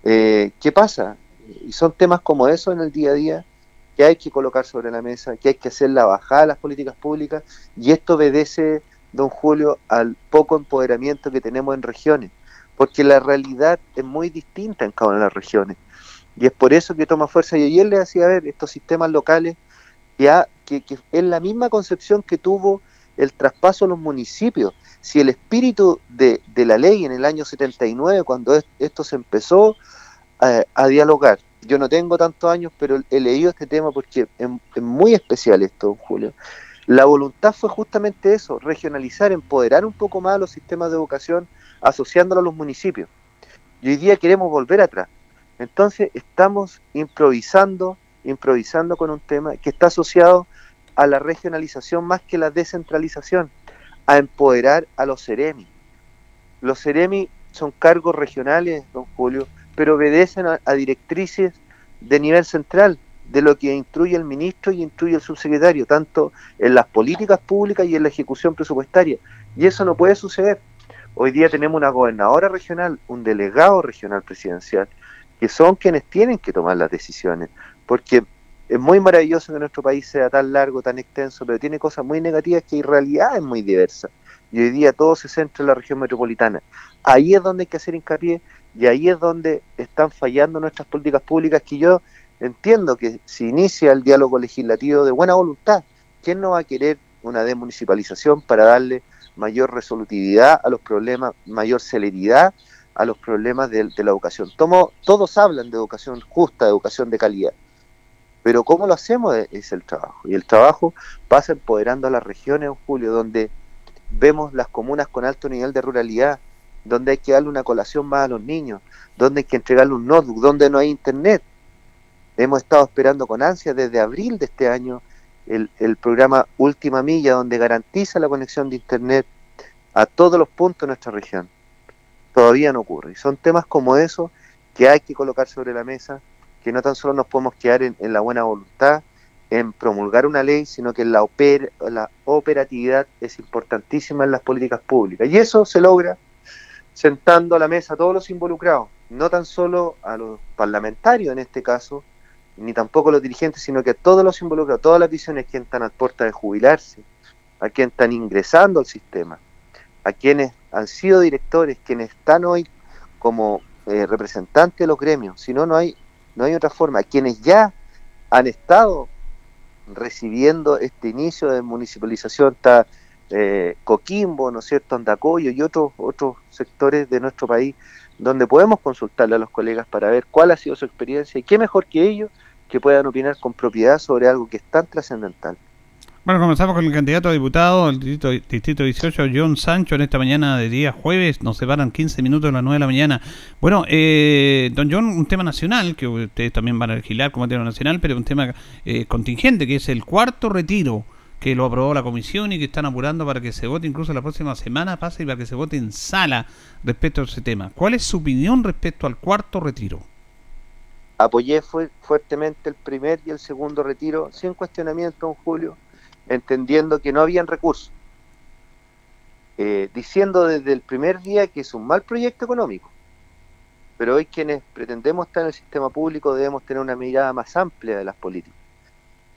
Eh, ¿Qué pasa? Y son temas como eso en el día a día que hay que colocar sobre la mesa, que hay que hacer la bajada de las políticas públicas, y esto obedece, don Julio, al poco empoderamiento que tenemos en regiones, porque la realidad es muy distinta en cada una de las regiones, y es por eso que toma fuerza, y ayer le hacía ver estos sistemas locales, ya que, que es la misma concepción que tuvo el traspaso a los municipios, si el espíritu de, de la ley en el año 79, cuando es- esto se empezó a, a dialogar, yo no tengo tantos años, pero he leído este tema porque es, muy especial esto, Julio. La voluntad fue justamente eso, regionalizar, empoderar un poco más los sistemas de educación, asociándolo a los municipios. Y hoy día queremos volver atrás. Entonces estamos improvisando, improvisando con un tema que está asociado a la regionalización más que la descentralización, a empoderar a los CEREMI. Los CEREMI son cargos regionales, don Julio, pero obedecen a, a directrices de nivel central, de lo que instruye el ministro y instruye el subsecretario, tanto en las políticas públicas y en la ejecución presupuestaria. Y eso no puede suceder. Hoy día tenemos una gobernadora regional, un delegado regional presidencial, que son quienes tienen que tomar las decisiones, porque es muy maravilloso que nuestro país sea tan largo, tan extenso, pero tiene cosas muy negativas que en realidad es muy diversa. Y hoy día todo se centra en la región metropolitana. Ahí es donde hay que hacer hincapié y ahí es donde están fallando nuestras políticas públicas que yo entiendo que si inicia el diálogo legislativo de buena voluntad, ¿quién no va a querer una demunicipalización para darle mayor resolutividad a los problemas, mayor celeridad a los problemas de, de la educación? Todos hablan de educación justa, de educación de calidad, pero cómo lo hacemos es, es el trabajo. Y el trabajo pasa empoderando a las regiones, Julio, donde vemos las comunas con alto nivel de ruralidad, donde hay que darle una colación más a los niños, donde hay que entregarle un notebook, donde no hay internet. Hemos estado esperando con ansia desde abril de este año el, el programa Última Milla, donde garantiza la conexión de internet a todos los puntos de nuestra región. Todavía no ocurre. Y son temas como esos que hay que colocar sobre la mesa, que no tan solo nos podemos quedar en, la buena voluntad, en promulgar una ley, sino que la, oper, la operatividad es importantísima en las políticas públicas. Y eso se logra sentando a la mesa a todos los involucrados, no tan solo a los parlamentarios en este caso, ni tampoco a los dirigentes, sino que a todos los involucrados, todas las visiones que están a puerta de jubilarse, a quienes están ingresando al sistema, a quienes han sido directores, quienes están hoy como eh, representantes de los gremios, si no, no hay, no hay otra forma, quienes ya han estado recibiendo este inicio de municipalización, está eh, Coquimbo, ¿no es cierto?, Andacoyo y otros, otros sectores de nuestro país, donde podemos consultarle a los colegas para ver cuál ha sido su experiencia y qué mejor que ellos que puedan opinar con propiedad sobre algo que es tan trascendental. Bueno, comenzamos con el candidato a diputado del distrito, distrito 18, John Sancho, en esta mañana de día jueves. Nos separan 15 minutos de las 9 de la mañana. Bueno, eh, don John, un tema nacional, que ustedes también van a legislar como tema nacional, pero un tema eh, contingente, que es el cuarto retiro, que lo aprobó la comisión y que están apurando para que se vote incluso la próxima semana, pasa y para que se vote en sala respecto a ese tema. ¿Cuál es su opinión respecto al cuarto retiro? Apoyé fuertemente el primer y el segundo retiro, sin cuestionamiento, don Julio entendiendo que no habían recursos, eh, diciendo desde el primer día que es un mal proyecto económico. Pero hoy quienes pretendemos estar en el sistema público debemos tener una mirada más amplia de las políticas.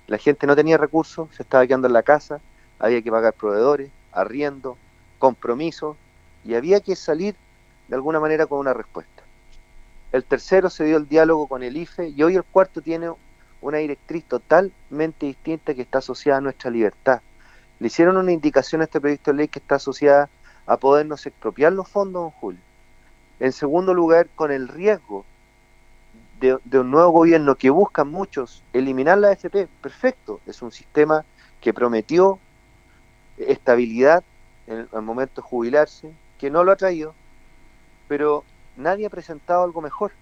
La gente no tenía recursos, se estaba quedando en la casa, había que pagar proveedores, arriendo, compromisos, y había que salir de alguna manera con una respuesta. El tercero se dio el diálogo con el IFE y hoy el cuarto tiene una directriz totalmente distinta que está asociada a nuestra libertad. Le hicieron una indicación a este proyecto de ley que está asociada a podernos expropiar los fondos, don Julio. En segundo lugar, con el riesgo de, un nuevo gobierno que busca muchos eliminar la AFP, perfecto, es un sistema que prometió estabilidad en el, momento de jubilarse, que no lo ha traído, pero nadie ha presentado algo mejor.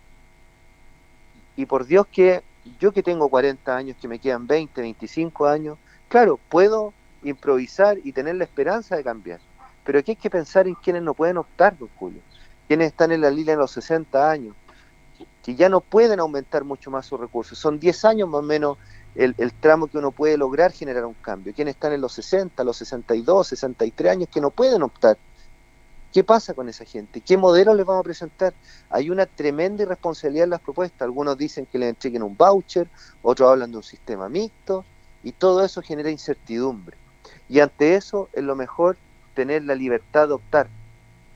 Y por Dios que yo que tengo 40 años, que me quedan 20, 25 años, claro, puedo improvisar y tener la esperanza de cambiar. Pero aquí hay que pensar en quienes no pueden optar, don Julio. Quienes están en la línea de los 60 años, que ya no pueden aumentar mucho más sus recursos. Son 10 años más o menos el, el, tramo que uno puede lograr generar un cambio. Quienes están en los 60, los 62, 63 años, que no pueden optar. ¿Qué pasa con esa gente? ¿Qué modelo les vamos a presentar? Hay una tremenda irresponsabilidad en las propuestas. Algunos dicen que les entreguen un voucher, otros hablan de un sistema mixto, y todo eso genera incertidumbre. Y ante eso es lo mejor tener la libertad de optar,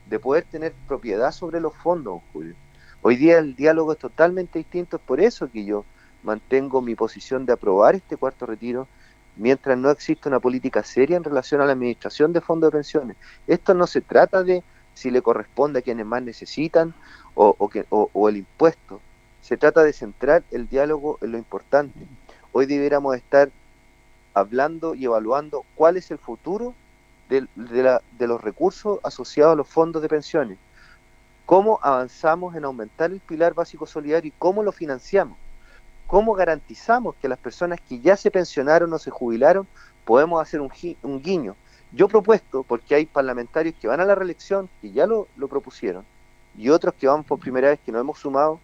de poder tener propiedad sobre los fondos, Julio. Hoy día el diálogo es totalmente distinto, es por eso que yo mantengo mi posición de aprobar este cuarto retiro mientras no existe una política seria en relación a la administración de fondos de pensiones. Esto no se trata de si le corresponde a quienes más necesitan o, que, o, el impuesto. Se trata de centrar el diálogo en lo importante. Hoy debiéramos estar hablando y evaluando cuál es el futuro de, de los recursos asociados a los fondos de pensiones. Cómo avanzamos en aumentar el pilar básico solidario y cómo lo financiamos. ¿Cómo garantizamos que las personas que ya se pensionaron o se jubilaron podemos hacer un, guiño? Yo propuesto, porque hay parlamentarios que van a la reelección, y ya lo, propusieron, y otros que van por primera vez que no hemos sumado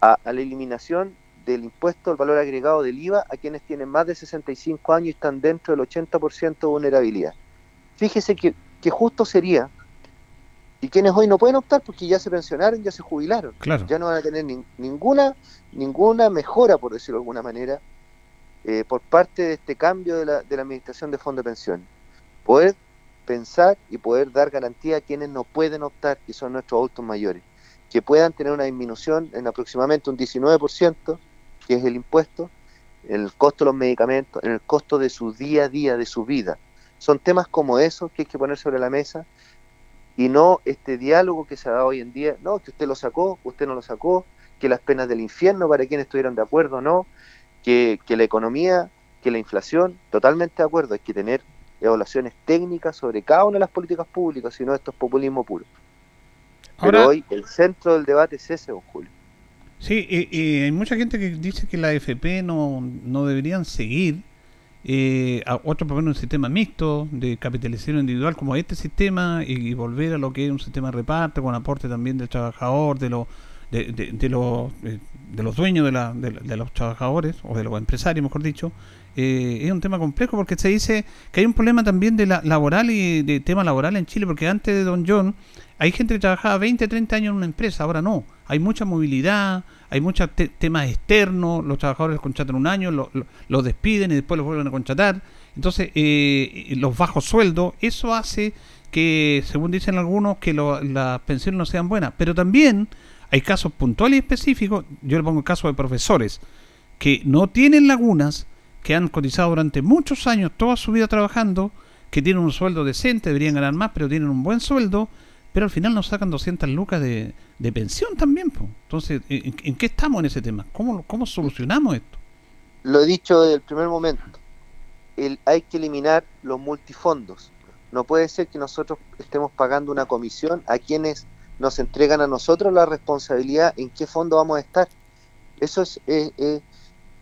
a, la eliminación del impuesto al valor agregado del IVA a quienes tienen más de 65 años y están dentro del 80% de vulnerabilidad. Fíjese que, que justo sería y quienes hoy no pueden optar porque ya se pensionaron, ya se jubilaron, ya no van a tener ninguna ninguna mejora, por decirlo de alguna manera, eh, por parte de este cambio de la, de la administración de fondos de pensiones. Poder pensar y poder dar garantía a quienes no pueden optar, que son nuestros adultos mayores, que puedan tener una disminución en aproximadamente un 19%, que es el impuesto, en el costo de los medicamentos, en el costo de su día a día, de su vida. Son temas como esos que hay que poner sobre la mesa y no este diálogo que se ha dado hoy en día, no, que usted lo sacó, usted no lo sacó, que las penas del infierno para quienes estuvieron de acuerdo o no, que, la economía, que la inflación, totalmente de acuerdo, hay que tener evaluaciones técnicas sobre cada una de las políticas públicas, si no esto es populismo puro. Pero hoy el centro del debate es ese, don Julio. Sí, y, hay mucha gente que dice que la FP no, no deberían seguir eh, a otro proponen un sistema mixto de capitalización individual como este sistema y, volver a lo que es un sistema de reparto con aporte también del trabajador, de, los de, de, los, de, los dueños de, la, de, los trabajadores o de los empresarios, mejor dicho. Eh, es un tema complejo porque se dice que hay un problema también de la laboral y de tema laboral en Chile porque antes de Don John hay gente que trabajaba 20, 30 años en una empresa, ahora no. Hay mucha movilidad, hay muchos temas externos, los trabajadores contratan un año, los lo, despiden y después los vuelven a contratar. Entonces, eh, los bajos sueldos, eso hace que, según dicen algunos, que las pensiones no sean buenas. Pero también hay casos puntuales y específicos, yo le pongo el caso de profesores, que no tienen lagunas, que han cotizado durante muchos años, toda su vida trabajando, que tienen un sueldo decente, deberían ganar más, pero tienen un buen sueldo, pero al final nos sacan 200 lucas de, de pensión también. po. Entonces, ¿en, qué estamos en ese tema? ¿Cómo, ¿Cómo solucionamos esto? Lo he dicho desde el primer momento. El, hay que eliminar los multifondos. No puede ser que nosotros estemos pagando una comisión a quienes nos entregan a nosotros la responsabilidad en qué fondo vamos a estar. Eso es eh,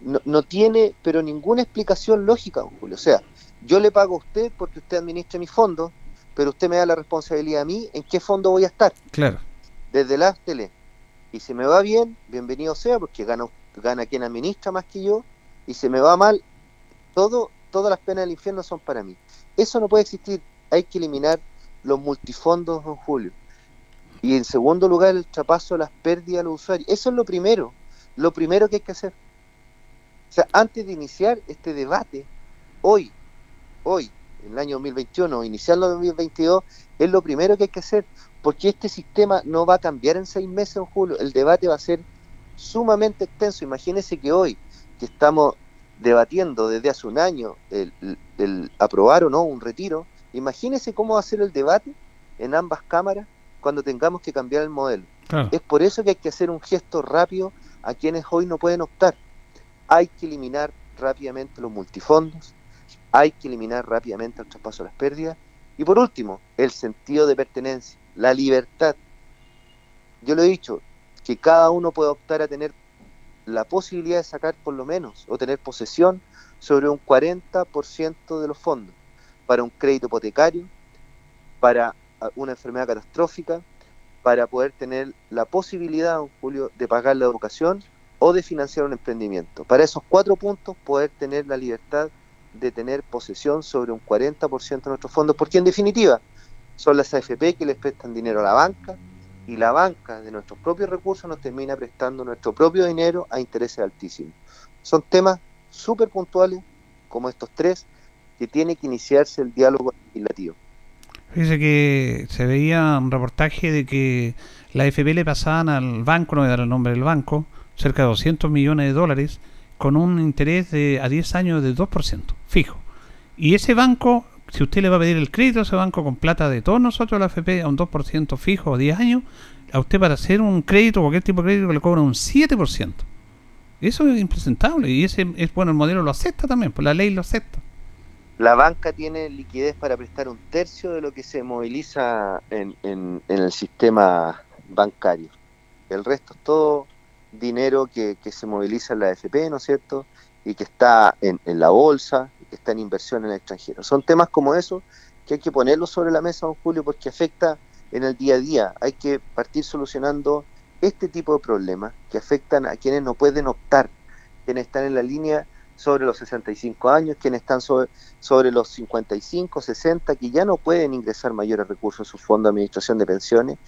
no, no tiene pero ninguna explicación lógica, Julio. O sea, yo le pago a usted porque usted administra mi fondo, pero usted me da la responsabilidad a mí en qué fondo voy a estar Claro. desde la tele. Y si me va bien, bienvenido sea, porque gana, gana quien administra más que yo. Y si me va mal, todo, todas las penas del infierno son para mí. Eso no puede existir. Hay que eliminar los multifondos, don Julio. Y en segundo lugar, el trapaso de las pérdidas a los usuarios. Eso es lo primero. Lo primero que hay que hacer. O sea, antes de iniciar este debate, hoy, hoy, en el año 2021, iniciarlo en 2022, es lo primero que hay que hacer, porque este sistema no va a cambiar en seis meses, en julio. El debate va a ser sumamente extenso. Imagínense que hoy, que estamos debatiendo desde hace un año el, el- el aprobar o no un retiro, imagínense cómo va a ser el debate en ambas cámaras cuando tengamos que cambiar el modelo. Claro. Es por eso que hay que hacer un gesto rápido a quienes hoy no pueden optar. Hay que eliminar rápidamente los multifondos, hay que eliminar rápidamente el traspaso de las pérdidas y por último, el sentido de pertenencia, la libertad. Yo lo he dicho, que cada uno puede optar a tener la posibilidad de sacar por lo menos o tener posesión sobre un 40% de los fondos para un crédito hipotecario, para ah, una enfermedad catastrófica, para poder tener la posibilidad, Julio, de pagar la educación o de financiar un emprendimiento. Para esos cuatro puntos, poder tener la libertad de tener posesión sobre un 40% de nuestros fondos, porque en definitiva son las AFP que les prestan dinero a la banca y la banca de nuestros propios recursos nos termina prestando nuestro propio dinero a intereses altísimos. Son temas súper puntuales como estos tres que tiene que iniciarse el diálogo legislativo. Fíjese que se veía un reportaje de que la FP le pasaban al banco, no voy a el nombre del banco, cerca de 200 millones de dólares con un interés de a 10 años de 2%, fijo. Y ese banco, si usted le va a pedir el crédito a ese banco con plata de todos nosotros, la FP, a un 2% fijo a 10 años, a usted para hacer un crédito, cualquier tipo de crédito, le cobra un 7%. Eso es impresentable y ese es bueno, el modelo lo acepta también, pues la ley lo acepta. La banca tiene liquidez para prestar un tercio de lo que se moviliza en, en- en el sistema bancario. El resto es todo dinero que, que se moviliza en la AFP, ¿no es cierto? Y que está en, en la bolsa, está en inversión en el extranjero. Son temas como esos que hay que ponerlos sobre la mesa, don Julio, porque afecta en el día a día. Hay que partir solucionando este tipo de problemas que afectan a quienes no pueden optar, quienes están en la línea sobre los 65 años, quienes están sobre, sobre los 55, 60, que ya no pueden ingresar mayores recursos a su fondo de administración de pensiones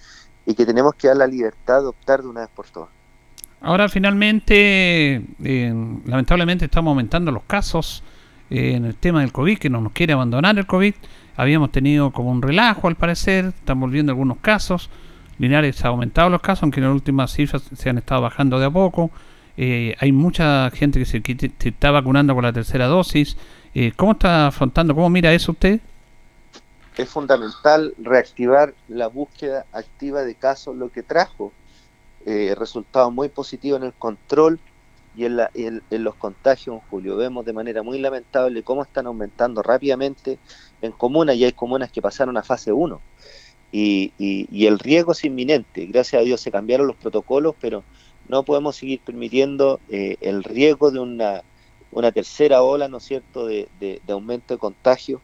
y que tenemos que dar la libertad de optar de una vez por todas. Ahora finalmente, eh, lamentablemente estamos aumentando los casos en el tema del COVID, que no nos quiere abandonar el COVID. Habíamos tenido como un relajo al parecer, están volviendo algunos casos. Linares ha aumentado los casos, aunque en las últimas cifras se han estado bajando de a poco. Eh, hay mucha gente que se, que se está vacunando con la tercera dosis. Eh, ¿Cómo está afrontando? ¿Cómo mira eso usted? Es fundamental reactivar la búsqueda activa de casos, lo que trajo eh, resultados muy positivos en el control y en, la- en- en los contagios julio. Vemos de manera muy lamentable cómo están aumentando rápidamente en comunas y hay comunas que pasaron a fase 1 y, y- y el riesgo es inminente. Gracias a Dios se cambiaron los protocolos, pero no podemos seguir permitiendo eh, el riesgo de una, una tercera ola, ¿no es cierto?, de, de- aumento de contagios,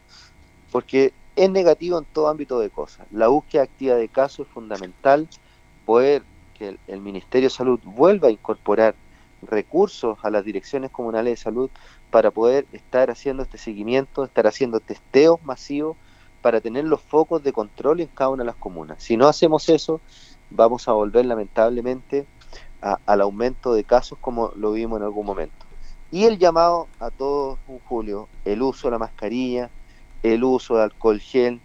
porque es negativo en todo ámbito de cosas. La búsqueda activa de casos es fundamental, poder que el Ministerio de Salud vuelva a incorporar recursos a las direcciones comunales de salud para poder estar haciendo este seguimiento, estar haciendo testeos masivos para tener los focos de control en cada una de las comunas. Si no hacemos eso, vamos a volver lamentablemente al aumento de casos como lo vimos en algún momento. Y el llamado a todos, Julio, el uso de la mascarilla, el uso de alcohol gel,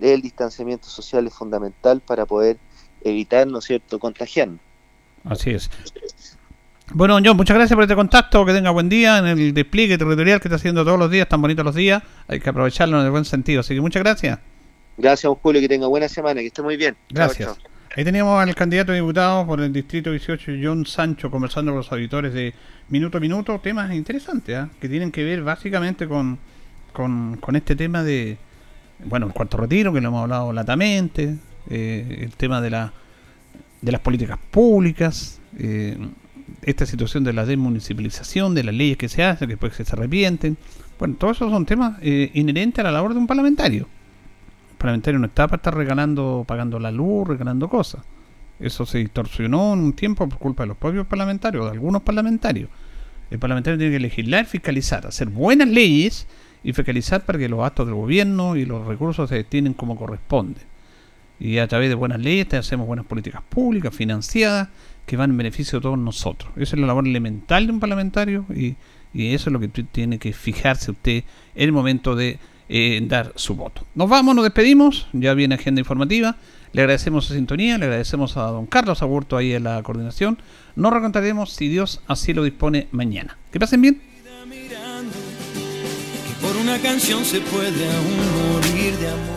el distanciamiento social es fundamental para poder evitar, ¿no es cierto?, contagiarnos. Así es. Bueno, John, muchas gracias por este contacto. Que tenga buen día en el despliegue territorial que está haciendo todos los días, tan bonitos los días. Hay que aprovecharlo en el buen sentido. Así que muchas gracias. Gracias, Julio. Que tenga buena semana. Que esté muy bien. Gracias. Ahí teníamos al candidato a diputado por el Distrito 18, John Sancho, conversando con los auditores de Minuto a Minuto. Temas interesantes, ¿ah? que tienen que ver básicamente con, con, con, este tema de, bueno, el cuarto retiro, que lo hemos hablado latamente, eh, el tema de, la, de las políticas públicas. Eh, esta situación de la desmunicipalización, de las leyes que se hacen, que después se arrepienten. Bueno, todos esos son temas eh, inherentes a la labor de un parlamentario. El parlamentario no está para estar regalando, pagando la luz, regalando cosas. Eso se distorsionó en un tiempo por culpa de los propios parlamentarios, de algunos parlamentarios. El parlamentario tiene que legislar, fiscalizar, hacer buenas leyes y fiscalizar para que los actos del gobierno y los recursos se destinen como corresponde. Y a través de buenas leyes hacemos buenas políticas públicas, financiadas, que van en beneficio de todos nosotros. Esa es la labor elemental de un parlamentario y, eso es lo que tiene que fijarse usted en el momento de eh, dar su voto. Nos vamos, nos despedimos, ya viene agenda informativa. Le agradecemos su sintonía, le agradecemos a don Carlos Agurto ahí en la coordinación. Nos recontaremos si Dios así lo dispone mañana. Que pasen bien. por una canción se puede aún morir de amor.